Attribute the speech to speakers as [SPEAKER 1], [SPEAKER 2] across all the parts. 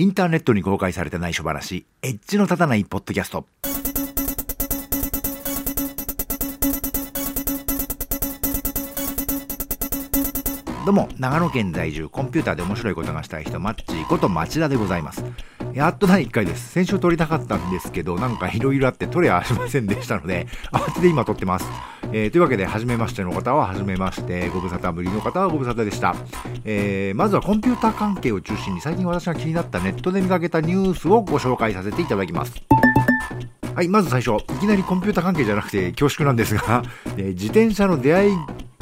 [SPEAKER 1] インターネットに公開された内緒話、エッジの立たないポッドキャスト。どうも、長野県在住、コンピューターで面白いことがしたい人、マッチーこと町田でございます。やっと第1回です。先週撮りたかったんですけど、なんかいろいろあって撮れはしませんでしたので、慌てて今撮ってます。えーというわけで、初めましての方は初めまして、ご無沙汰ぶりの方はご無沙汰でした。えーまずはコンピューター関係を中心に最近私が気になったネットで見かけたニュースをご紹介させていただきます。はい、まず最初、いきなりコンピューター関係じゃなくて恐縮なんですが、えー自転車の出会い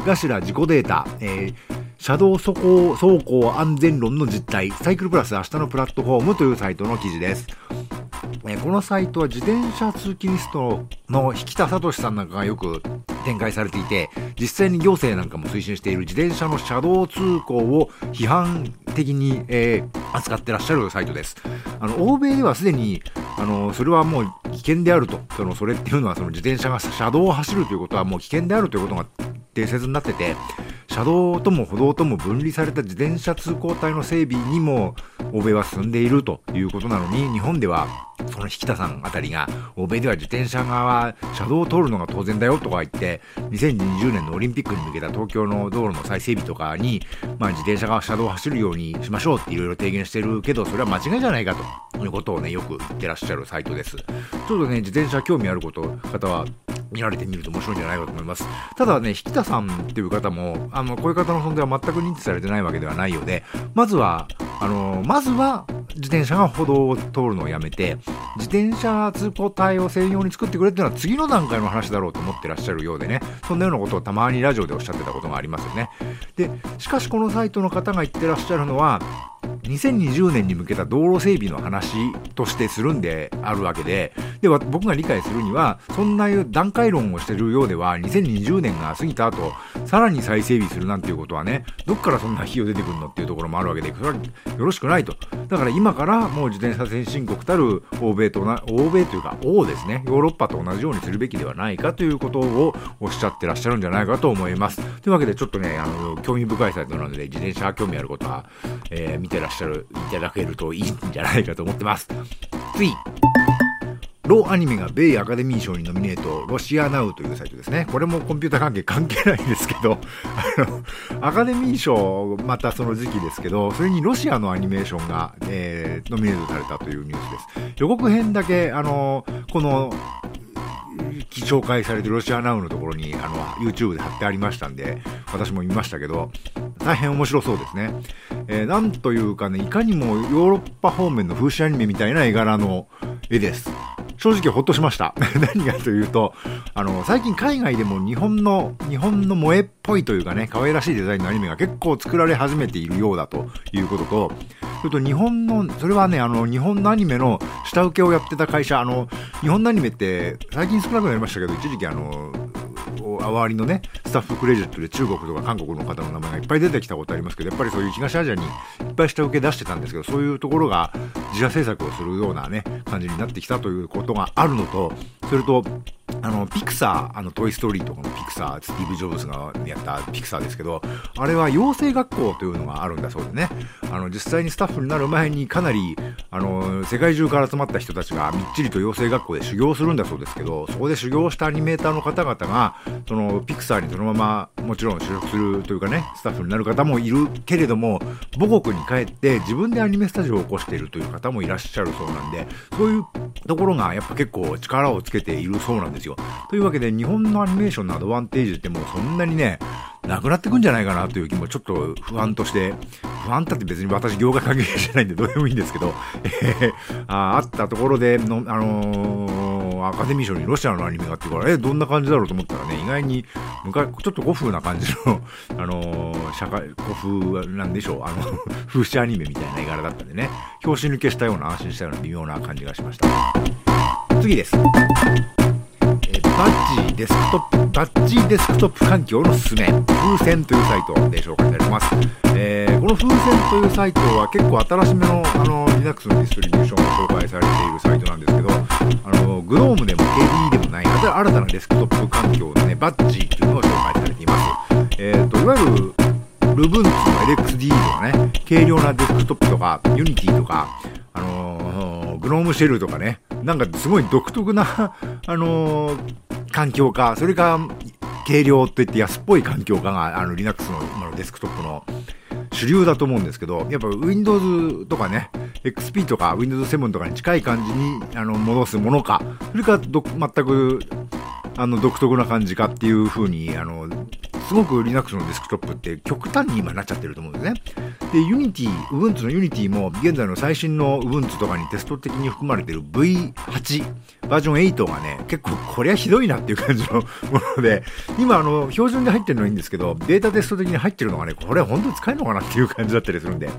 [SPEAKER 1] 頭事故データ、えー車道走行走行安全論の実態、サイクルプラス明日のプラットフォームというサイトの記事です。えこのサイトは自転車通勤リストの引田聡さんなんかがよく展開されていて、実際に行政なんかも推進している自転車の車道通行を批判的に、えー扱ってらっしゃるサイトです。あの、欧米ではすでに、あの、それはもう危険であると。その、それっていうのはその自転車が車道を走るということはもう危険であるということが定説になってて、車道とも歩道とも分離された自転車通行帯の整備にも欧米は進んでいるということなのに、日本ではその引田さんあたりが、欧米では自転車側、車道を通るのが当然だよとか言って、2020年のオリンピックに向けた東京の道路の再整備とかに、まあ自転車が車道を走るようにしましょうっていろいろ提言してるけど、それは間違いじゃないかということをね、よく言ってらっしゃるサイトです。ちょっとね、自転車興味あること、方は、見られてみると面白いんじゃないかと思います。ただね、引田さんっていう方も、あの、こういう方の存在は全く認知されてないわけではないようで、まずは、あの、まずは、自転車が歩道を通るのをやめて、自転車通行帯を専用に作ってくれっていうのは次の段階の話だろうと思ってらっしゃるようでね、そんなようなことをたまにラジオでおっしゃってたことがありますよね。で、しかしこのサイトの方が言ってらっしゃるのは、2020年に向けた道路整備の話としてするんであるわけで、で僕が理解するには、そんな段階論をしてるようでは、2020年が過ぎた後、さらに再整備するなんていうことはね、どっからそんな費用出てくるのっていうところもあるわけで、それはよろしくないと。だから今からもう自転車先進国たる欧米とな、欧米というか、欧ですね、ヨーロッパと同じようにするべきではないかということをおっしゃってらっしゃるんじゃないかと思います。というわけで、ちょっとね、あの、興味深いサイトなので、自転車興味あることは、えー見てらっしゃる、いただけるといいんじゃないかと思ってます。次。ローアニメが米アカデミー賞にノミネート、ロシアナウというサイトですね。これもコンピューター関係関係ないんですけど、あの、アカデミー賞、またその時期ですけど、それにロシアのアニメーションが、えーノミネートされたというニュースです。予告編だけ、あの、この、紹介されてるロシアナウのところに、あの、YouTube で貼ってありましたんで、私も見ましたけど、大変面白そうですね。えーなんというかね、いかにもヨーロッパ方面の風刺アニメみたいな絵柄の絵です。正直ほっとしました。何がというと、あの、最近海外でも日本の、日本の萌えっぽいというかね、可愛らしいデザインのアニメが結構作られ始めているようだということと、それと日本の、それはね、あの、日本のアニメの下請けをやってた会社、あの、日本のアニメって最近少なくなりましたけど、一時期あの、周りのね、スタッフクレジットで中国とか韓国の方の名前がいっぱい出てきたことありますけど、やっぱりそういう東アジアにいっぱい下請け出してたんですけど、そういうところが自社制作をするようなね、感じになってきたということがあるのと、それと、あの、ピクサー、あの、トイストーリーとかのピクサー、スティーブ・ジョブズがやったピクサーですけど、あれは養成学校というのがあるんだそうでね、あの、実際にスタッフになる前にかなり、あの、世界中から集まった人たちがみっちりと養成学校で修行するんだそうですけど、そこで修行したアニメーターの方々が、その、ピクサーにそのまま、もちろん就職するというかね、スタッフになる方もいるけれども、母国に帰って自分でアニメスタジオを起こしているという方もいらっしゃるそうなんで、そういうところがやっぱ結構力をつけているそうなんですよ。というわけで、日本のアニメーションのアドバンテージってもうそんなにね、なくなってくんじゃないかなという気もちょっと不安として、不安だって別に私業界関係じゃないんでどうでもいいんですけど、えーああったところでの、あのーアカデミー賞にロシアのアニメがあってから、え、どんな感じだろうと思ったらね、意外に、昔、ちょっと古風な感じの、あのー社会、古風なんでしょう、あの、風刺アニメみたいな絵柄だったんでね、拍子抜けしたような、安心したような微妙な感じがしました。次です。バッジデスクトップ、バッジデスクトップ環境のすすめ、風船というサイトで紹介されてます。えーこの風船というサイトは結構新しめのあの Linux のディストリビューションが紹介されているサイトなんですけど、あの、グノームでも KDE でもない新たなデスクトップ環境のね、バッジというのが紹介されています。えっ、と、いわゆる、ルブンツの LXDE とかね、軽量なデスクトップとか、Unity とか、あのグノームシェルとかね、なんかすごい独特な、あのー、環境か、それか、軽量といって安っぽい環境かが、あの、Linux の今のデスクトップの主流だと思うんですけど、やっぱ Windows とかね、XP とか Windows 7とかに近い感じにあの戻すものか、それかど全くあの独特な感じかっていう風にあのすごく Linux のデスクトップって極端に今なっちゃってると思うんですね。で、Unity、Ubuntu の Unity も現在の最新の Ubuntu とかにテスト的に含まれてる V8 バージョン8がね、結構こりゃひどいなっていう感じのもので、今あの、標準で入ってるのはいいんですけど、データテスト的に入ってるのがね、これ本当に使えるのかなっていう感じだったりするんで、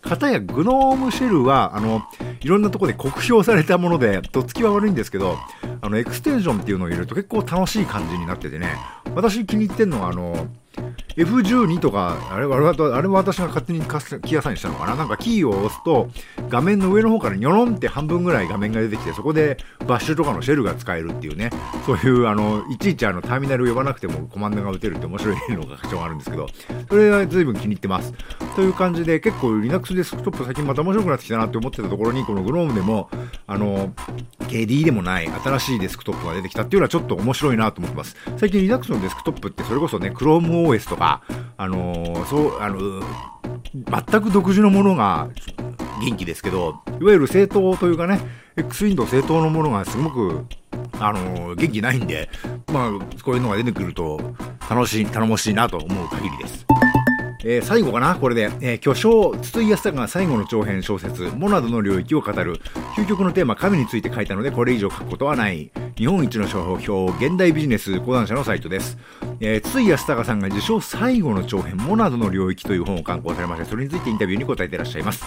[SPEAKER 1] かたや GNOME シェルは、あの、いろんなとこで酷評されたもので、とっつきは悪いんですけど、の、エクステンションっていうのを入れると結構楽しい感じになっててね、私気に入ってんのは、あの、F12 とか、あれ、あれは、あれは私が勝手にキー屋さんにしたのかな。なんかキーを押すと、画面の上の方からニョロンって半分ぐらい画面が出てきて、そこでバッシュとかのシェルが使えるっていうね、そういう、あの、いちいちあの、ターミナルを呼ばなくてもコマンドが打てるって面白いのが特徴があるんですけど、それは随分気に入ってます。という感じで、結構 Linux デスクトップ最近また面白くなってきたなって思ってたところに、この GNOME でも、あの、KD でもない新しいデスクトップが出てきたっていうのはちょっと面白いなと思ってます。最近 Linux のデスクトップってそれこそね、ChromeOS とか、あの、そう、あの、全く独自のものが元気ですけど、いわゆる正当というかね、X ウィンドウ正当のものがすごく、あの、元気ないんで、まあ、こういうのが出てくると、楽しい、頼もしいなと思う限りです。えー、最後かな？これで、えー、巨匠、筒井康隆が最後の長編小説、モナドの領域を語る、究極のテーマ、神について書いたので、これ以上書くことはない。日本一の商標、現代ビジネス講談社のサイトです。えー、筒井康隆さんが受賞最後の長編、モナドの領域という本を刊行されまして、それについてインタビューに答えていらっしゃいます。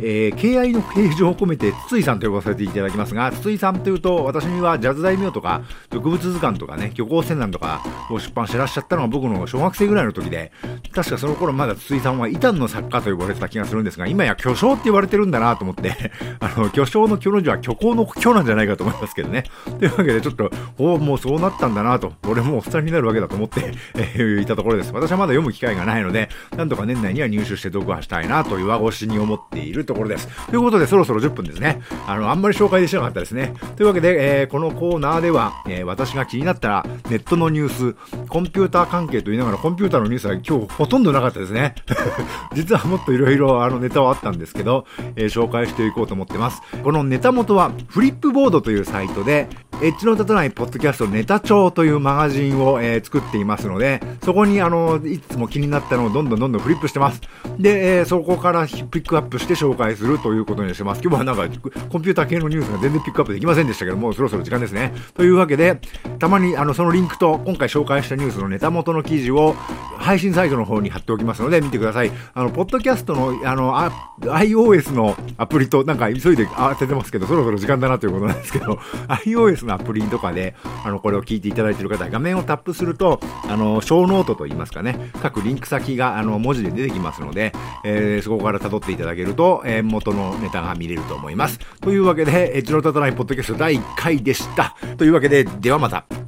[SPEAKER 1] えー、敬愛の形状を込めて、筒井さんと呼ばせていただきますが、筒井さんというと、私にはジャズ大名とか、植物図鑑とかね、漁港船団とかを出版してらっしゃったのが僕の小学生ぐらいの時で、確かその頃まだ筒井さんは異端の作家と呼ばれてた気がするんですが、今や巨匠って言われてるんだなと思って、あの、巨匠の巨の字は虚構の巨なんじゃないかと思いますけどね。というわけで、ちょっと、おもうそうなったんだなと、俺もおっさんになるわけだと思って、えー、いたところです。私はまだ読む機会がないので、なんとか年内には入手して読破したいなと弱腰に思っているところです。ということで、そろそろ10分ですね。あの、あんまり紹介でしなかったですね。というわけで、えー、このコーナーでは、えー、私が気になったら、ネットのニュース、コンピューター関係と言いながら、コンピューターのニュースは今日ほとんどなかったですね。実はもっといろいろあのネタはあったんですけど、えー、紹介していこうと思ってます。このネタ元はフリップボードというサイトで、エッジの立たないポッドキャストネタ帳というマガジンを、えー、作っていますので、そこにあの、いつも気になったのをどんどんどんどんフリップしてます。で、えー、そこからピックアップして紹介するということにしてます。今日はなんか、コンピューター系のニュースが全然ピックアップできませんでしたけども、そろそろ時間ですね。というわけで、たまにあの、そのリンクと今回紹介したニュースのネタ元の記事を配信サイトの方に貼っておきますので、見てください。あの、ポッドキャストの、あの、あ iOS のアプリと、なんか急いで当ててますけど、そろそろ時間だなということなんですけど、iOS のアプリとかで、あの、これを聞いていただいている方、画面をタップすると、あの、ショーノートといいますかね、各リンク先が、あの、文字で出てきますので、えー、そこから辿っていただけると、えー、元のネタが見れると思います。というわけで、エッジの立たないポッドキャスト第1回でした。というわけで、ではまた。